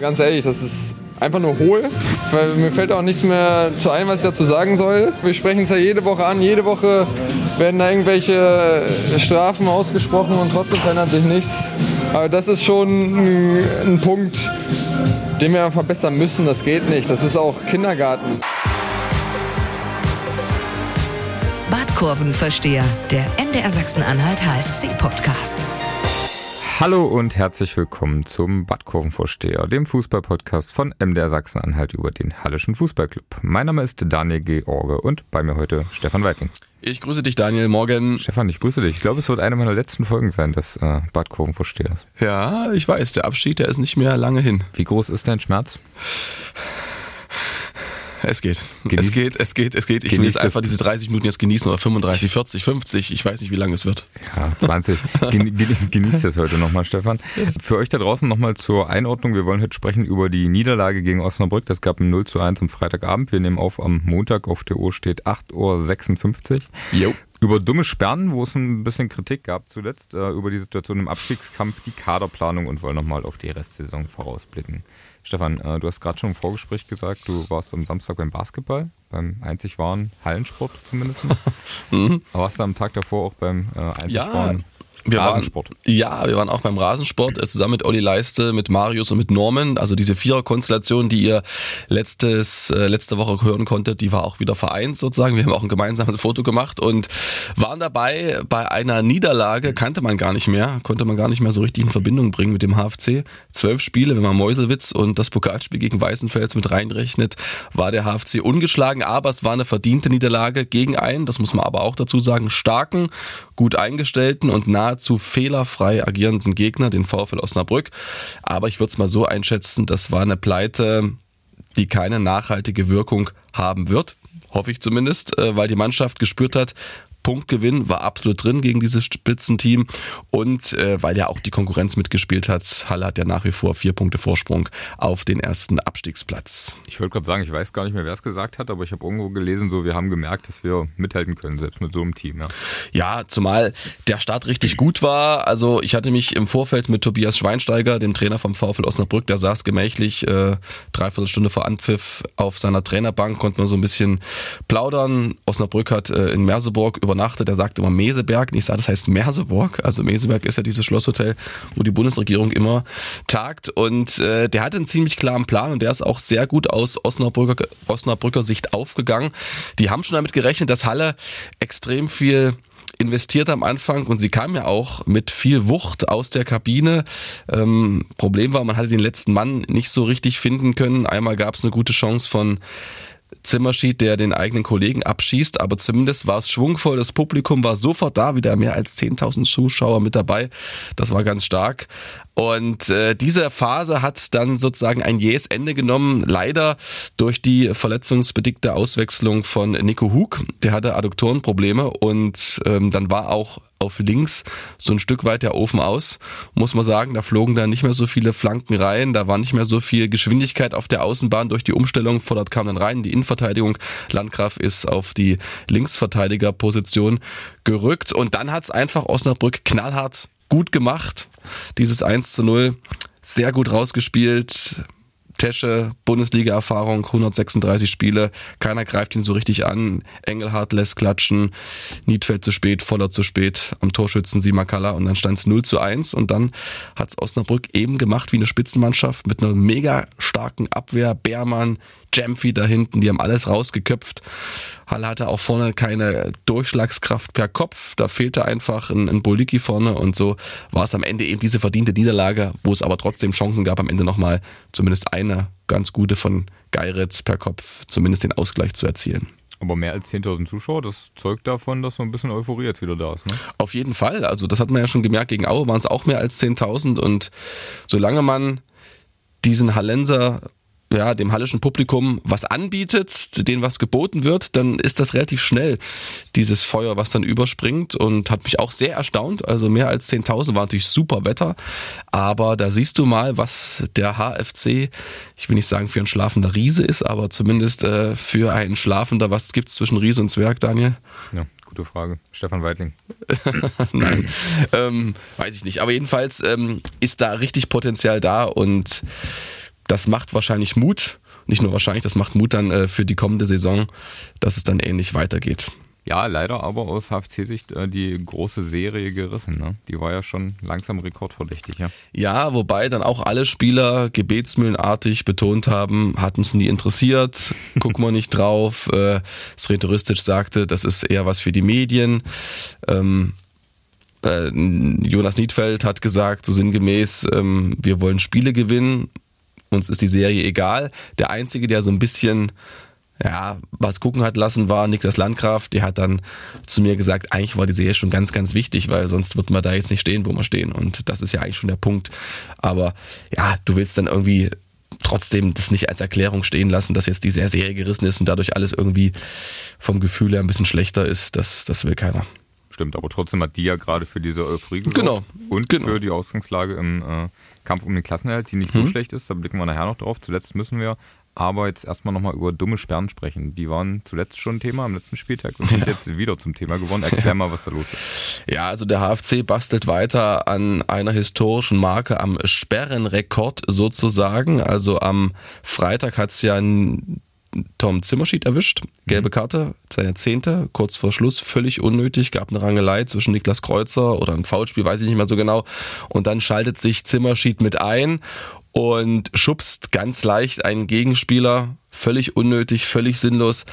Ganz ehrlich, das ist einfach nur hohl, weil mir fällt auch nichts mehr zu ein, was ich dazu sagen soll. Wir sprechen es ja jede Woche an, jede Woche werden da irgendwelche Strafen ausgesprochen und trotzdem verändert sich nichts. Aber das ist schon ein, ein Punkt, den wir verbessern müssen. Das geht nicht. Das ist auch Kindergarten. Badkurvenversteher, der MDR Sachsen-Anhalt HFC-Podcast. Hallo und herzlich willkommen zum Badkurvenvorsteher, dem Fußballpodcast von MDR Sachsen-Anhalt über den Hallischen Fußballclub. Mein Name ist Daniel George und bei mir heute Stefan Weiting. Ich grüße dich, Daniel. Morgen. Stefan, ich grüße dich. Ich glaube, es wird eine meiner letzten Folgen sein des äh, Badkurvenvorstehers. Ja, ich weiß, der Abschied, der ist nicht mehr lange hin. Wie groß ist dein Schmerz? Es geht. Genieß, es geht, es geht, es geht. Ich will jetzt einfach diese 30 Minuten jetzt genießen oder 35, 40, 50. Ich weiß nicht, wie lange es wird. Ja, 20. Genießt es heute nochmal, Stefan. Für euch da draußen nochmal zur Einordnung. Wir wollen heute sprechen über die Niederlage gegen Osnabrück. Das gab ein 0 zu 1 am Freitagabend. Wir nehmen auf am Montag. Auf der Uhr steht 8.56 Uhr. Jo. Über dumme Sperren, wo es ein bisschen Kritik gab zuletzt, äh, über die Situation im Abstiegskampf, die Kaderplanung und wollen nochmal auf die Restsaison vorausblicken. Stefan, äh, du hast gerade schon im Vorgespräch gesagt, du warst am Samstag beim Basketball, beim einzig wahren Hallensport zumindest. mhm. Aber warst du am Tag davor auch beim äh, einzig ja, wahren wir Rasensport. Waren, ja, wir waren auch beim Rasensport äh, zusammen mit Olli Leiste, mit Marius und mit Norman. Also diese Vierer-Konstellation, die ihr letztes, äh, letzte Woche hören konntet, die war auch wieder vereint sozusagen. Wir haben auch ein gemeinsames Foto gemacht und waren dabei bei einer Niederlage, kannte man gar nicht mehr, konnte man gar nicht mehr so richtig in Verbindung bringen mit dem HFC. Zwölf Spiele, wenn man Meuselwitz und das Pokalspiel gegen Weißenfels mit reinrechnet, war der HFC ungeschlagen, aber es war eine verdiente Niederlage gegen einen, das muss man aber auch dazu sagen, starken, gut eingestellten und nah nahezu fehlerfrei agierenden Gegner, den VfL Osnabrück. Aber ich würde es mal so einschätzen, das war eine Pleite, die keine nachhaltige Wirkung haben wird hoffe ich zumindest, äh, weil die Mannschaft gespürt hat, Punktgewinn war absolut drin gegen dieses Spitzenteam und äh, weil ja auch die Konkurrenz mitgespielt hat, Halle hat ja nach wie vor vier Punkte Vorsprung auf den ersten Abstiegsplatz. Ich wollte gerade sagen, ich weiß gar nicht mehr, wer es gesagt hat, aber ich habe irgendwo gelesen, so wir haben gemerkt, dass wir mithalten können, selbst mit so einem Team. Ja, ja zumal der Start richtig gut war. Also ich hatte mich im Vorfeld mit Tobias Schweinsteiger, dem Trainer vom VfL Osnabrück, der saß gemächlich äh, dreiviertel Stunde vor Anpfiff auf seiner Trainerbank, konnte man so ein bisschen plaudern. Osnabrück hat äh, in Merseburg über übernachtet. Er sagt immer Meseberg. Und ich sage, das heißt Merseburg. Also Meseberg ist ja dieses Schlosshotel, wo die Bundesregierung immer tagt. Und äh, der hatte einen ziemlich klaren Plan und der ist auch sehr gut aus Osnabrücker, Osnabrücker Sicht aufgegangen. Die haben schon damit gerechnet, dass Halle extrem viel investiert am Anfang und sie kam ja auch mit viel Wucht aus der Kabine. Ähm, Problem war, man hatte den letzten Mann nicht so richtig finden können. Einmal gab es eine gute Chance von Zimmerschied, der den eigenen Kollegen abschießt, aber zumindest war es schwungvoll. Das Publikum war sofort da, wieder mehr als 10.000 Zuschauer mit dabei. Das war ganz stark. Und äh, diese Phase hat dann sozusagen ein jähes Ende genommen, leider durch die verletzungsbedingte Auswechslung von Nico Hug. Der hatte Adduktorenprobleme und ähm, dann war auch auf links so ein Stück weit der Ofen aus, muss man sagen. Da flogen dann nicht mehr so viele Flanken rein, da war nicht mehr so viel Geschwindigkeit auf der Außenbahn durch die Umstellung. Vordert kam dann rein die Innenverteidigung. Landgraf ist auf die Linksverteidigerposition gerückt und dann hat's einfach Osnabrück knallhart gut gemacht. Dieses 1 zu 0 sehr gut rausgespielt. Tesche, Bundesliga-Erfahrung, 136 Spiele, keiner greift ihn so richtig an. Engelhardt lässt klatschen, Niedfeld zu spät, Voller zu spät, am Torschützen Simakala und dann stand es 0 zu 1 und dann hat es Osnabrück eben gemacht wie eine Spitzenmannschaft mit einer mega starken Abwehr. Beermann, Jamfi da hinten, die haben alles rausgeköpft. Halle hatte auch vorne keine Durchschlagskraft per Kopf. Da fehlte einfach ein, ein Boliki vorne und so war es am Ende eben diese verdiente Niederlage, wo es aber trotzdem Chancen gab, am Ende nochmal zumindest eine ganz gute von Geiritz per Kopf zumindest den Ausgleich zu erzielen. Aber mehr als 10.000 Zuschauer, das zeugt davon, dass so ein bisschen Euphorie jetzt wieder da ist. Ne? Auf jeden Fall. Also das hat man ja schon gemerkt, gegen Aue waren es auch mehr als 10.000 und solange man diesen Hallenser ja, dem hallischen Publikum was anbietet, denen was geboten wird, dann ist das relativ schnell, dieses Feuer, was dann überspringt und hat mich auch sehr erstaunt. Also mehr als 10.000 war natürlich super Wetter, aber da siehst du mal, was der HFC, ich will nicht sagen für ein schlafender Riese ist, aber zumindest äh, für einen Schlafender, was gibt's zwischen Riese und Zwerg, Daniel? Ja. Gute Frage. Stefan Weidling. Nein, ähm, weiß ich nicht. Aber jedenfalls ähm, ist da richtig Potenzial da und das macht wahrscheinlich Mut. Nicht nur wahrscheinlich, das macht Mut dann äh, für die kommende Saison, dass es dann ähnlich weitergeht. Ja, leider aber aus HFC-Sicht äh, die große Serie gerissen. Ne? Die war ja schon langsam rekordverdächtig. Ja? ja, wobei dann auch alle Spieler gebetsmühlenartig betont haben, hat uns nie interessiert, gucken wir nicht drauf. Äh, Sretoristic sagte, das ist eher was für die Medien. Ähm, äh, Jonas Niedfeld hat gesagt, so sinngemäß, ähm, wir wollen Spiele gewinnen, uns ist die Serie egal. Der Einzige, der so ein bisschen ja, was gucken hat lassen, war Niklas Landgraf. Der hat dann zu mir gesagt, eigentlich war die Serie schon ganz, ganz wichtig, weil sonst wird man da jetzt nicht stehen, wo wir stehen. Und das ist ja eigentlich schon der Punkt. Aber ja, du willst dann irgendwie trotzdem das nicht als Erklärung stehen lassen, dass jetzt die Serie gerissen ist und dadurch alles irgendwie vom Gefühl her ein bisschen schlechter ist. Das, das will keiner. Stimmt, aber trotzdem hat die ja gerade für diese Euphorie gesorgt. Genau. Und genau. für die Ausgangslage im äh, Kampf um den Klassenerhalt, die nicht so Mhm. schlecht ist. Da blicken wir nachher noch drauf. Zuletzt müssen wir aber jetzt erstmal nochmal über dumme Sperren sprechen. Die waren zuletzt schon Thema am letzten Spieltag und sind jetzt wieder zum Thema geworden. Erklär mal, was da los ist. Ja, also der HFC bastelt weiter an einer historischen Marke, am Sperrenrekord sozusagen. Also am Freitag hat's ja n- Tom Zimmerschied erwischt. Gelbe Karte, seine zehnte, kurz vor Schluss, völlig unnötig. Gab eine Rangelei zwischen Niklas Kreuzer oder ein Foulspiel, weiß ich nicht mehr so genau. Und dann schaltet sich Zimmerschied mit ein und schubst ganz leicht einen Gegenspieler. Völlig unnötig, völlig sinnlos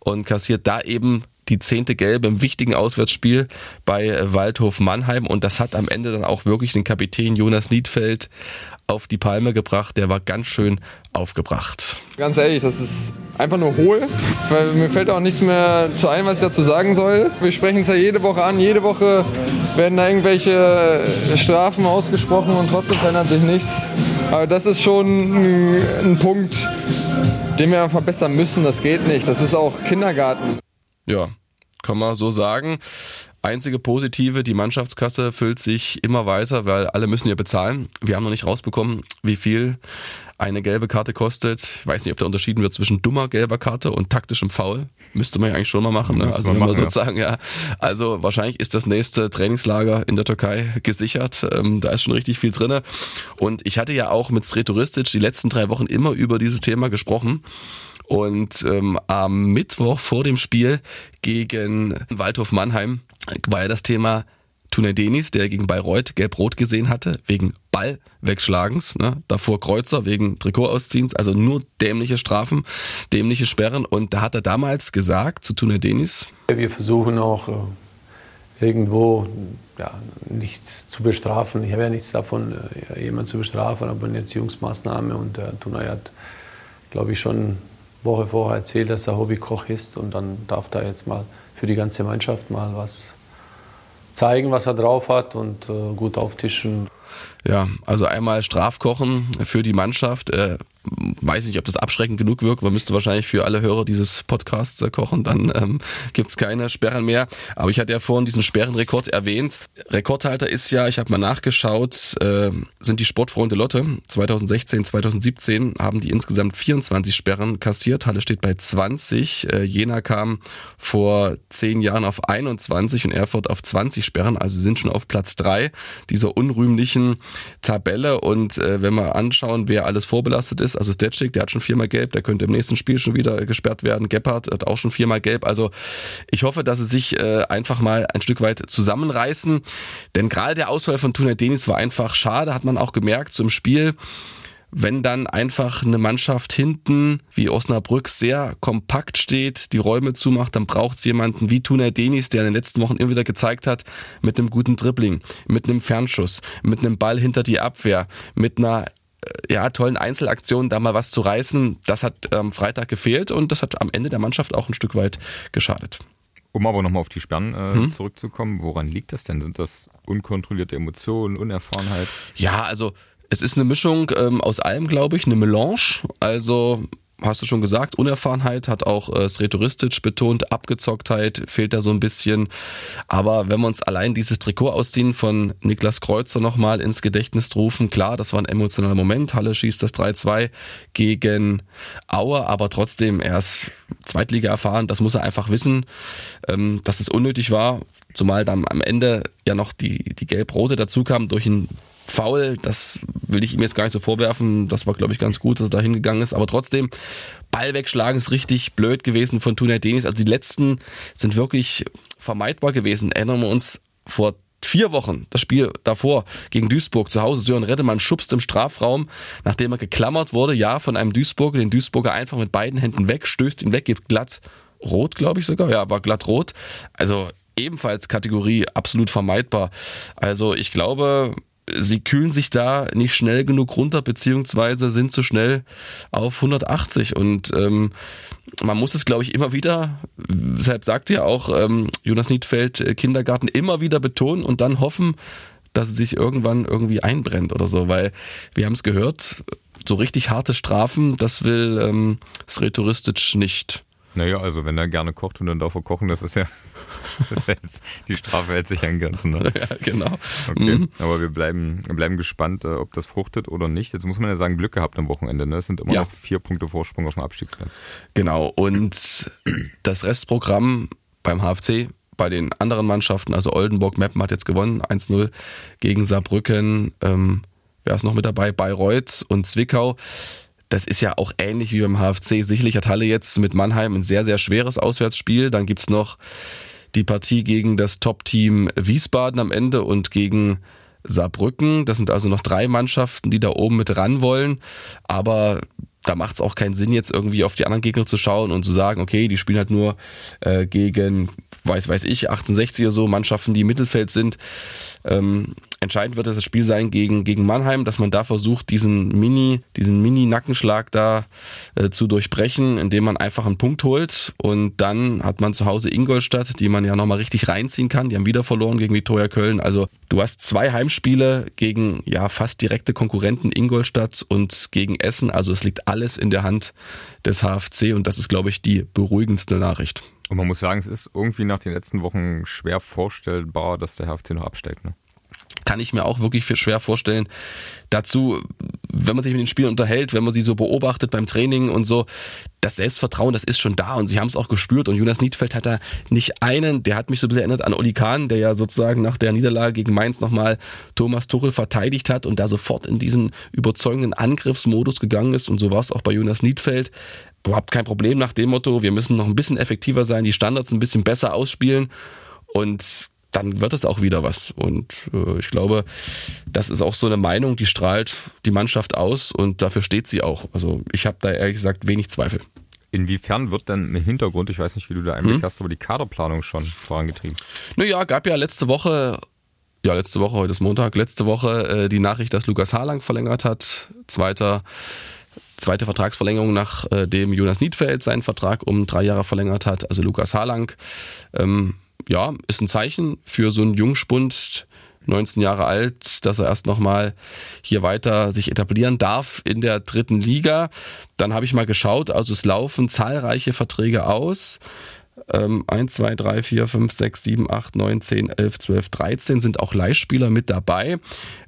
und kassiert da eben die zehnte Gelbe im wichtigen Auswärtsspiel bei Waldhof Mannheim. Und das hat am Ende dann auch wirklich den Kapitän Jonas Niedfeld auf die Palme gebracht. Der war ganz schön aufgebracht. Ganz ehrlich, das ist einfach nur hohl, weil mir fällt auch nichts mehr zu ein, was ich dazu sagen soll. Wir sprechen es ja jede Woche an, jede Woche werden da irgendwelche Strafen ausgesprochen und trotzdem verändert sich nichts. Aber das ist schon ein, ein Punkt, den wir verbessern müssen. Das geht nicht. Das ist auch Kindergarten. Ja, kann man so sagen. Einzige Positive, die Mannschaftskasse füllt sich immer weiter, weil alle müssen ja bezahlen. Wir haben noch nicht rausbekommen, wie viel eine gelbe Karte kostet. Ich weiß nicht, ob da unterschieden wird zwischen dummer gelber Karte und taktischem Foul. Müsste man ja eigentlich schon mal machen. Ne? Also machen, ja. sozusagen, ja. Also wahrscheinlich ist das nächste Trainingslager in der Türkei gesichert. Ähm, da ist schon richtig viel drinne. Und ich hatte ja auch mit Sretoristic die letzten drei Wochen immer über dieses Thema gesprochen. Und ähm, am Mittwoch vor dem Spiel gegen Waldhof Mannheim war ja das Thema Tunay Denis, der gegen Bayreuth gelb-rot gesehen hatte, wegen Ballwegschlagens. Ne? Davor Kreuzer wegen Trikotausziehens, also nur dämliche Strafen, dämliche Sperren. Und da hat er damals gesagt zu Tunay Denis, Wir versuchen auch äh, irgendwo ja, nicht zu bestrafen. Ich habe ja nichts davon, äh, jemanden zu bestrafen, aber eine Erziehungsmaßnahme. Und der Tunay hat, glaube ich, schon Woche vorher erzählt, dass er Hobbykoch ist. Und dann darf da jetzt mal für die ganze Mannschaft mal was zeigen, was er drauf hat und äh, gut auftischen. Ja, also einmal Strafkochen für die Mannschaft. Äh, weiß nicht, ob das abschreckend genug wirkt. Man müsste wahrscheinlich für alle Hörer dieses Podcasts äh, kochen. Dann ähm, gibt's keine Sperren mehr. Aber ich hatte ja vorhin diesen Sperrenrekord erwähnt. Rekordhalter ist ja, ich habe mal nachgeschaut, äh, sind die Sportfreunde Lotte. 2016, 2017 haben die insgesamt 24 Sperren kassiert. Halle steht bei 20. Äh, Jena kam vor zehn Jahren auf 21 und Erfurt auf 20 Sperren. Also sind schon auf Platz drei dieser unrühmlichen Tabelle. Und äh, wenn wir anschauen, wer alles vorbelastet ist, also Stetschik, der hat schon viermal gelb, der könnte im nächsten Spiel schon wieder gesperrt werden. Gebhardt hat auch schon viermal gelb. Also ich hoffe, dass sie sich äh, einfach mal ein Stück weit zusammenreißen. Denn gerade der Ausfall von Tunay Denis war einfach schade, hat man auch gemerkt zum Spiel wenn dann einfach eine Mannschaft hinten wie Osnabrück sehr kompakt steht, die Räume zumacht, dann braucht es jemanden wie Tunay Denis, der in den letzten Wochen immer wieder gezeigt hat, mit einem guten Dribbling, mit einem Fernschuss, mit einem Ball hinter die Abwehr, mit einer ja, tollen Einzelaktion da mal was zu reißen. Das hat am Freitag gefehlt und das hat am Ende der Mannschaft auch ein Stück weit geschadet. Um aber nochmal auf die Sperren äh, zurückzukommen, woran liegt das denn? Sind das unkontrollierte Emotionen, Unerfahrenheit? Ja, also es ist eine Mischung ähm, aus allem, glaube ich, eine Melange. Also hast du schon gesagt, Unerfahrenheit hat auch äh, Sretoristic betont, Abgezocktheit fehlt da so ein bisschen. Aber wenn wir uns allein dieses Trikot ausziehen von Niklas Kreuzer nochmal ins Gedächtnis rufen, klar, das war ein emotionaler Moment. Halle schießt das 3-2 gegen Aue, aber trotzdem, er ist Zweitliga erfahren, das muss er einfach wissen, ähm, dass es unnötig war. Zumal dann am Ende ja noch die, die Gelb-Rote dazu kam durch einen faul, das will ich ihm jetzt gar nicht so vorwerfen. Das war, glaube ich, ganz gut, dass er da hingegangen ist. Aber trotzdem, Ball wegschlagen ist richtig blöd gewesen von Tunay Denis. Also die letzten sind wirklich vermeidbar gewesen. Erinnern wir uns vor vier Wochen, das Spiel davor gegen Duisburg zu Hause, Sören Reddemann schubst im Strafraum, nachdem er geklammert wurde, ja, von einem Duisburger, den Duisburger einfach mit beiden Händen weg, stößt ihn weg, gibt glatt rot, glaube ich sogar, ja, war glatt rot. Also ebenfalls Kategorie absolut vermeidbar. Also ich glaube, sie kühlen sich da nicht schnell genug runter, beziehungsweise sind zu schnell auf 180. Und ähm, man muss es, glaube ich, immer wieder, deshalb sagt ja auch ähm, Jonas Niedfeld äh, Kindergarten, immer wieder betonen und dann hoffen, dass es sich irgendwann irgendwie einbrennt oder so, weil wir haben es gehört, so richtig harte Strafen, das will ähm, Sretoristic nicht. Naja, also wenn er gerne kocht und dann darf er kochen, das ist ja, das jetzt, die Strafe hält sich an Grenzen. Ne? Ja, genau. Okay, mhm. aber wir bleiben, wir bleiben gespannt, äh, ob das fruchtet oder nicht. Jetzt muss man ja sagen, Glück gehabt am Wochenende. Ne? Es sind immer ja. noch vier Punkte Vorsprung auf dem Abstiegsplatz. Genau, und das Restprogramm beim HFC bei den anderen Mannschaften, also Oldenburg, Meppen hat jetzt gewonnen, 1-0 gegen Saarbrücken. Ähm, wer ist noch mit dabei? Bayreuth und Zwickau. Das ist ja auch ähnlich wie beim HFC. Sicherlich hat Halle jetzt mit Mannheim ein sehr, sehr schweres Auswärtsspiel. Dann gibt's noch die Partie gegen das Top-Team Wiesbaden am Ende und gegen Saarbrücken. Das sind also noch drei Mannschaften, die da oben mit ran wollen. Aber da macht es auch keinen Sinn, jetzt irgendwie auf die anderen Gegner zu schauen und zu sagen, okay, die spielen halt nur äh, gegen, weiß, weiß ich, 1860 oder so, Mannschaften, die im Mittelfeld sind. Ähm, entscheidend wird das Spiel sein gegen, gegen Mannheim, dass man da versucht, diesen Mini, diesen Mini-Nackenschlag da äh, zu durchbrechen, indem man einfach einen Punkt holt und dann hat man zu Hause Ingolstadt, die man ja nochmal richtig reinziehen kann. Die haben wieder verloren gegen Viktoria Köln. Also du hast zwei Heimspiele gegen ja fast direkte Konkurrenten Ingolstadt und gegen Essen. Also es liegt alles in der Hand des HFC und das ist, glaube ich, die beruhigendste Nachricht. Und man muss sagen, es ist irgendwie nach den letzten Wochen schwer vorstellbar, dass der HFC noch absteigt. Ne? Kann ich mir auch wirklich schwer vorstellen. Dazu, wenn man sich mit den Spielern unterhält, wenn man sie so beobachtet beim Training und so, das Selbstvertrauen, das ist schon da und sie haben es auch gespürt und Jonas Niedfeld hat da nicht einen, der hat mich so ein bisschen erinnert an Oli Kahn, der ja sozusagen nach der Niederlage gegen Mainz nochmal Thomas Tuchel verteidigt hat und da sofort in diesen überzeugenden Angriffsmodus gegangen ist und so war es auch bei Jonas Niedfeld. Überhaupt kein Problem nach dem Motto, wir müssen noch ein bisschen effektiver sein, die Standards ein bisschen besser ausspielen und dann wird es auch wieder was. Und äh, ich glaube, das ist auch so eine Meinung, die strahlt die Mannschaft aus und dafür steht sie auch. Also ich habe da ehrlich gesagt wenig Zweifel. Inwiefern wird denn im Hintergrund, ich weiß nicht, wie du da Einblick hm? hast, aber die Kaderplanung schon vorangetrieben? Naja, gab ja letzte Woche, ja letzte Woche, heute ist Montag, letzte Woche äh, die Nachricht, dass Lukas Harlang verlängert hat. Zweiter zweite Vertragsverlängerung, nachdem äh, Jonas Niedfeld seinen Vertrag um drei Jahre verlängert hat. Also Lukas Harlang ähm, ja, ist ein Zeichen für so einen Jungspund, 19 Jahre alt, dass er erst nochmal hier weiter sich etablieren darf in der dritten Liga. Dann habe ich mal geschaut, also es laufen zahlreiche Verträge aus. Ähm, 1, 2, 3, 4, 5, 6, 7, 8, 9, 10, 11, 12, 13 sind auch Leihspieler mit dabei.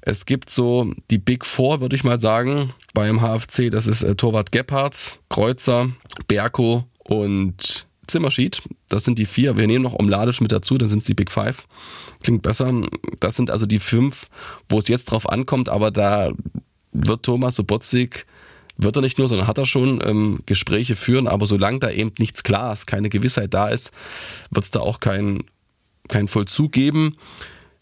Es gibt so die Big Four, würde ich mal sagen, beim HFC. Das ist äh, Torwart Gebhardt, Kreuzer, Berko und Zimmersheet. Das sind die vier. Wir nehmen noch Omladisch mit dazu, dann sind es die Big Five. Klingt besser. Das sind also die fünf, wo es jetzt drauf ankommt, aber da wird Thomas Sobotzig, wird er nicht nur, sondern hat er schon ähm, Gespräche führen, aber solange da eben nichts klar ist, keine Gewissheit da ist, wird es da auch keinen kein Vollzug geben.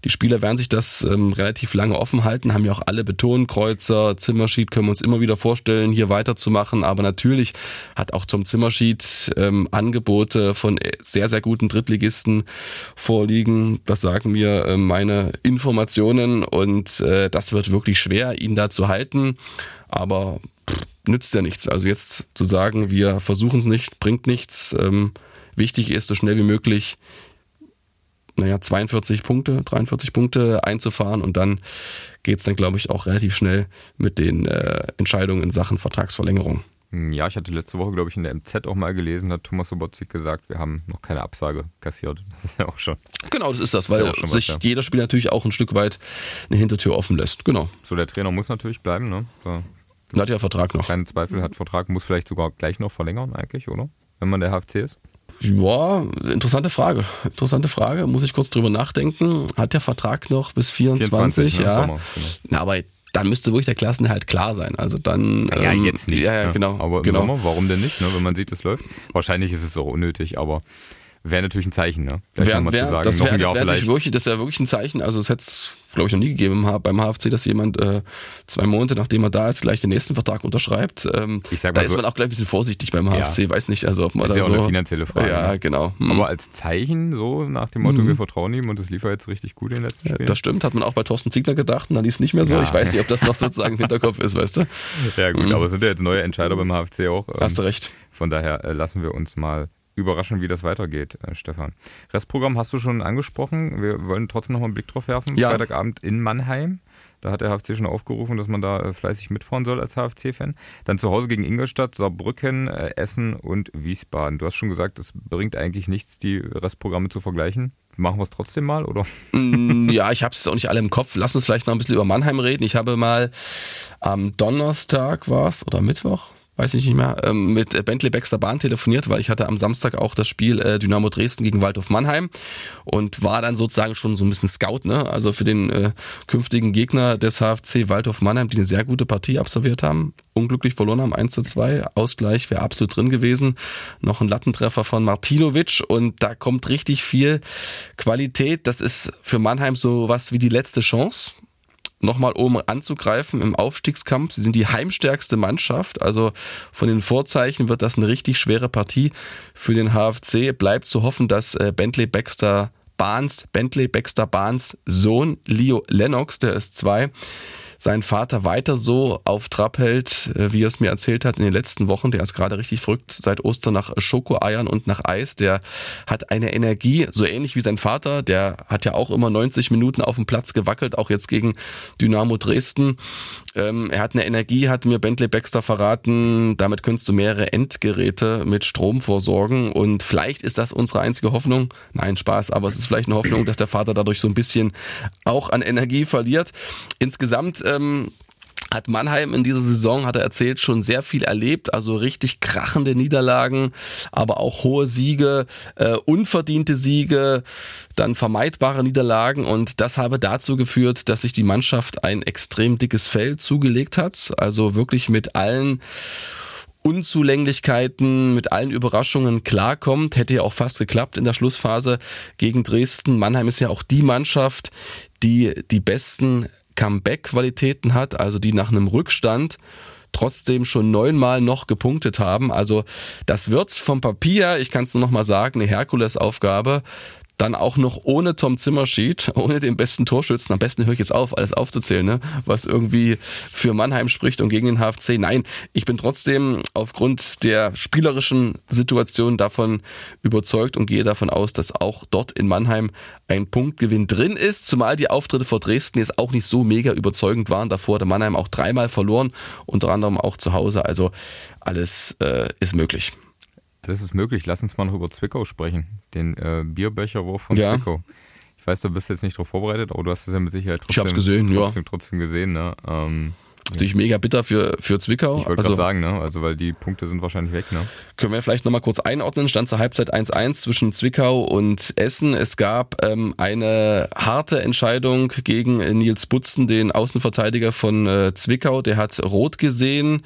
Die Spieler werden sich das ähm, relativ lange offen halten, haben ja auch alle betont, Kreuzer, Zimmerschied können wir uns immer wieder vorstellen, hier weiterzumachen. Aber natürlich hat auch zum Zimmerschied ähm, Angebote von sehr, sehr guten Drittligisten vorliegen. Das sagen mir äh, meine Informationen und äh, das wird wirklich schwer, ihn da zu halten. Aber pff, nützt ja nichts. Also jetzt zu sagen, wir versuchen es nicht, bringt nichts. Ähm, wichtig ist, so schnell wie möglich naja, 42 Punkte, 43 Punkte einzufahren und dann geht es dann, glaube ich, auch relativ schnell mit den äh, Entscheidungen in Sachen Vertragsverlängerung. Ja, ich hatte letzte Woche, glaube ich, in der MZ auch mal gelesen, hat Thomas Sobotzik gesagt, wir haben noch keine Absage kassiert. Das ist ja auch schon. Genau, das ist das, weil ja sich was, ja. jeder Spieler natürlich auch ein Stück weit eine Hintertür offen lässt. Genau. So, der Trainer muss natürlich bleiben, ne? Da hat ja Vertrag noch. Keinen Zweifel, hat Vertrag, muss vielleicht sogar gleich noch verlängern, eigentlich, oder? Wenn man der HFC ist. Ja, interessante Frage. Interessante Frage. Muss ich kurz drüber nachdenken. Hat der Vertrag noch bis 24? 24 ne, ja. Sommer, genau. Na, aber dann müsste wirklich der Klassenhalt klar sein. Also dann. Ja, ähm, jetzt nicht. Ja, ja, ne? genau. Aber genau. Sommer, warum denn nicht, ne, wenn man sieht, es läuft? Wahrscheinlich ist es auch unnötig, aber wäre natürlich ein Zeichen, ne? Gleich Wär, nochmal wär, zu sagen, das noch wäre wär vielleicht. wirklich, das wäre wirklich ein Zeichen. Also es hätte es, glaube ich, noch nie gegeben im- beim HFC, dass jemand äh, zwei Monate, nachdem er da ist, gleich den nächsten Vertrag unterschreibt. Ähm, Ich sag da mal ist so- man auch gleich ein bisschen vorsichtig beim Ja. HFC. Weiß nicht, also ob man ist da ja auch so, eine finanzielle Frage. Ja, ne? genau. Hm. Aber als Zeichen, so nach dem Motto, wir vertrauen ihm und es lief jetzt richtig gut in den letzten Spielen. Das stimmt, hat man auch bei Thorsten Ziegler gedacht und dann lief es nicht mehr so. Ja. Ich weiß nicht, ob das noch sozusagen im Hinterkopf ist, weißt du? Ja gut, aber es sind ja jetzt neue Entscheider beim HFC auch. ähm, Hast du recht. Von daher äh, lassen wir uns mal überraschen, wie das weitergeht, äh, Stefan. Restprogramm hast du schon angesprochen. Wir wollen trotzdem noch mal einen Blick drauf werfen. Ja. Freitagabend in Mannheim. Da hat der HFC schon aufgerufen, dass man da äh, fleißig mitfahren soll als HFC-Fan. Dann zu Hause gegen Ingolstadt, Saarbrücken, äh, Essen und Wiesbaden. Du hast schon gesagt, es bringt eigentlich nichts, die Restprogramme zu vergleichen. Machen wir es trotzdem mal, oder? Mm, ja, ich habe es auch nicht alle im Kopf. Lass uns vielleicht noch ein bisschen über Mannheim reden. Ich habe mal am Donnerstag war es oder Mittwoch, weiß ich nicht mehr, ähm, mit Bentley Baxter Bahn telefoniert, weil ich hatte am Samstag auch das Spiel äh, Dynamo Dresden gegen Waldhof Mannheim und war dann sozusagen schon so ein bisschen Scout, ne? Also für den äh, künftigen Gegner des HFC Waldhof Mannheim, die eine sehr gute Partie absolviert haben. Unglücklich verloren haben, 1 zu 2. Ausgleich wäre absolut drin gewesen. Noch ein Lattentreffer von Martinovic und da kommt richtig viel Qualität. Das ist für Mannheim so was wie die letzte Chance nochmal oben anzugreifen im Aufstiegskampf. Sie sind die heimstärkste Mannschaft. Also von den Vorzeichen wird das eine richtig schwere Partie für den HFC. Bleibt zu hoffen, dass äh, Bentley Baxter Barnes, Bentley Baxter Barnes Sohn Leo Lennox, der ist zwei, seinen Vater weiter so auf Trab hält, äh, wie er es mir erzählt hat in den letzten Wochen. Der ist gerade richtig verrückt seit Ostern nach Schokoeiern und nach Eis. Der hat eine Energie, so ähnlich wie sein Vater. Der hat ja auch immer 90 Minuten auf dem Platz gewackelt, auch jetzt gegen Dynamo Dresden. Ähm, er hat eine Energie, hat mir Bentley Baxter verraten. Damit könntest du mehrere Endgeräte mit Strom versorgen. Und vielleicht ist das unsere einzige Hoffnung. Nein, Spaß, aber es ist vielleicht eine Hoffnung, dass der Vater dadurch so ein bisschen auch an Energie verliert. Insgesamt ähm, hat Mannheim in dieser Saison, hat er erzählt, schon sehr viel erlebt. Also richtig krachende Niederlagen, aber auch hohe Siege, äh, unverdiente Siege, dann vermeidbare Niederlagen. Und das habe dazu geführt, dass sich die Mannschaft ein extrem dickes Fell zugelegt hat. Also wirklich mit allen Unzulänglichkeiten, mit allen Überraschungen klarkommt. Hätte ja auch fast geklappt in der Schlussphase gegen Dresden. Mannheim ist ja auch die Mannschaft, die die besten Comeback-Qualitäten hat, also die nach einem Rückstand trotzdem schon neunmal noch gepunktet haben. Also das wird's vom Papier, ich kann es nur noch mal sagen, eine Herkulesaufgabe. Dann auch noch ohne Tom Zimmerschied, ohne den besten Torschützen. Am besten höre ich jetzt auf, alles aufzuzählen, ne? was irgendwie für Mannheim spricht und gegen den HFC. Nein, ich bin trotzdem aufgrund der spielerischen Situation davon überzeugt und gehe davon aus, dass auch dort in Mannheim ein Punktgewinn drin ist. Zumal die Auftritte vor Dresden jetzt auch nicht so mega überzeugend waren. Davor hatte Mannheim auch dreimal verloren, unter anderem auch zu Hause. Also alles äh, ist möglich. Das ist möglich. Lass uns mal noch über Zwickau sprechen. Den äh, Bierbecherwurf von Ja. Zwickau. Ich weiß, du bist jetzt nicht darauf vorbereitet, aber du hast es ja mit Sicherheit Ich trotzdem, hab's gesehen, ja. trotzdem, trotzdem gesehen. Ne? Ähm, Natürlich mega bitter für, für Zwickau. ich wollte Also- gerade sagen, ne? also weil die Punkte sind wahrscheinlich weg. Ne? Können wir vielleicht nochmal kurz einordnen. Stand zur Halbzeit 1-1 zwischen Zwickau und Essen. Es gab ähm, eine harte Entscheidung gegen äh, Nils Butzen, den Außenverteidiger von äh, Zwickau. Der hat rot gesehen.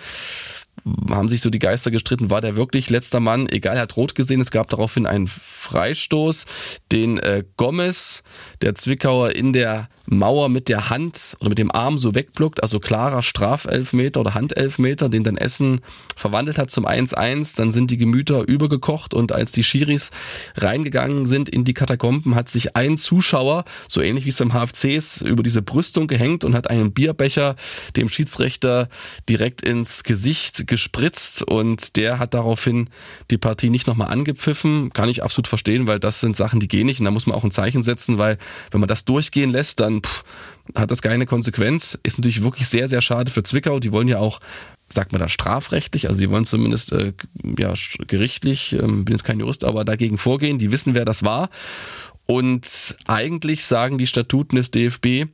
Haben sich so die Geister gestritten, war der wirklich letzter Mann? Egal, er hat rot gesehen. Es gab daraufhin einen Freistoß, den äh, Gomez, der Zwickauer, in der Mauer mit der Hand oder mit dem Arm so wegblockt. Also klarer Strafelfmeter oder Handelfmeter, den dann Essen verwandelt hat zum 1-1. Dann sind die Gemüter übergekocht und als die Schiris reingegangen sind in die Katakomben, hat sich ein Zuschauer, so ähnlich wie es beim HFC ist, über diese Brüstung gehängt und hat einen Bierbecher dem Schiedsrichter direkt ins Gesicht gespritzt und der hat daraufhin die Partie nicht nochmal angepfiffen. Kann ich absolut verstehen, weil das sind Sachen, die gehen nicht und da muss man auch ein Zeichen setzen, weil wenn man das durchgehen lässt, dann pff, hat das keine Konsequenz. Ist natürlich wirklich sehr, sehr schade für Zwickau. Die wollen ja auch sagt man da strafrechtlich, also die wollen zumindest äh, ja, gerichtlich, ähm, bin jetzt kein Jurist, aber dagegen vorgehen, die wissen, wer das war. Und eigentlich sagen die Statuten des DFB,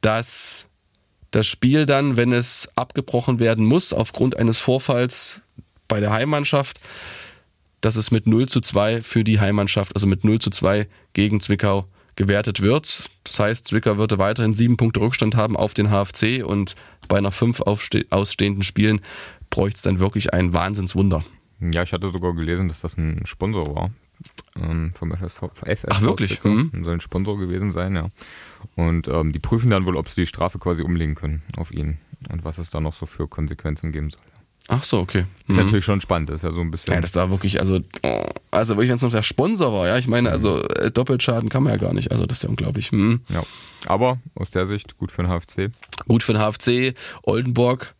dass das Spiel dann, wenn es abgebrochen werden muss, aufgrund eines Vorfalls bei der Heimmannschaft, dass es mit 0 zu 2 für die Heimmannschaft, also mit 0 zu 2 gegen Zwickau gewertet wird. Das heißt, Zwickau würde weiterhin sieben Punkte Rückstand haben auf den HFC und bei nach fünf ausstehenden Spielen bräuchte es dann wirklich ein Wahnsinnswunder. Ja, ich hatte sogar gelesen, dass das ein Sponsor war ähm, vom FSV. FSV Ach wirklich? Mhm. Soll ein Sponsor gewesen sein, ja. Und ähm, die prüfen dann wohl, ob sie die Strafe quasi umlegen können auf ihn und was es da noch so für Konsequenzen geben soll. Ach so, okay. Ist mhm. natürlich schon spannend, ist ja so ein bisschen. Ja, das war wirklich, also, also wirklich, wenn es noch der Sponsor war, ja, ich meine, also äh, Doppelschaden kann man ja gar nicht, also das ist ja unglaublich. Mhm. Ja, aber aus der Sicht gut für den HFC. Gut für den HFC, Oldenburg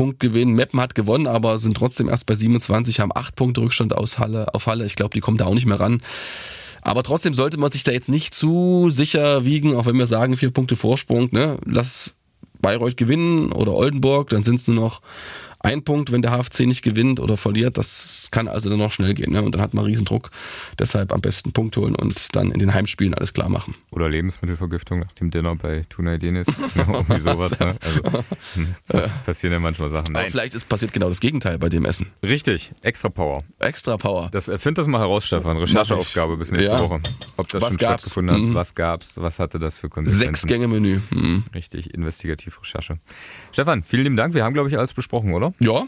Punktgewinn. Meppen hat gewonnen, aber sind trotzdem erst bei 27, haben 8 Punkte Rückstand aus Halle, auf Halle. Ich glaube, die kommen da auch nicht mehr ran. Aber trotzdem sollte man sich da jetzt nicht zu sicher wiegen, auch wenn wir sagen, vier Punkte Vorsprung. Ne? Lass Bayreuth gewinnen oder Oldenburg, dann sind es nur noch ein Punkt, wenn der HFC nicht gewinnt oder verliert, das kann also dann noch schnell gehen. Ne? Und dann hat man Riesendruck. Deshalb am besten Punkt holen und dann in den Heimspielen alles klar machen. Oder Lebensmittelvergiftung nach dem Dinner bei Tuna Denis. Irgendwie sowas. Ne? Also, hm, pass, passieren ja manchmal Sachen. Nein. Aber vielleicht ist passiert genau das Gegenteil bei dem Essen. Richtig, extra Power. Extra Power. Das, äh, find das mal heraus, Stefan. Rechercheaufgabe bis nächste ja. Woche. Ob das was schon gab's? stattgefunden hat, mhm. was gab's, was hatte das für Konsequenzen. Sechs Gänge Menü. Mhm. Richtig, investigativ Recherche. Stefan, vielen lieben Dank. Wir haben, glaube ich, alles besprochen, oder? Ja,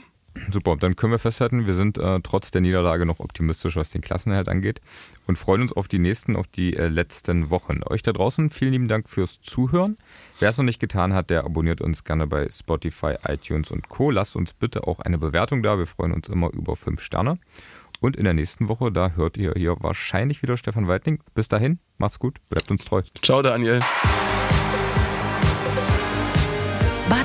Super, dann können wir festhalten, wir sind äh, trotz der Niederlage noch optimistisch, was den Klassenerhalt angeht und freuen uns auf die nächsten, auf die äh, letzten Wochen. Euch da draußen vielen lieben Dank fürs Zuhören. Wer es noch nicht getan hat, der abonniert uns gerne bei Spotify, iTunes und Co. Lasst uns bitte auch eine Bewertung da, wir freuen uns immer über fünf Sterne. Und in der nächsten Woche, da hört ihr hier wahrscheinlich wieder Stefan Weidling. Bis dahin, macht's gut, bleibt uns treu. Ciao Daniel.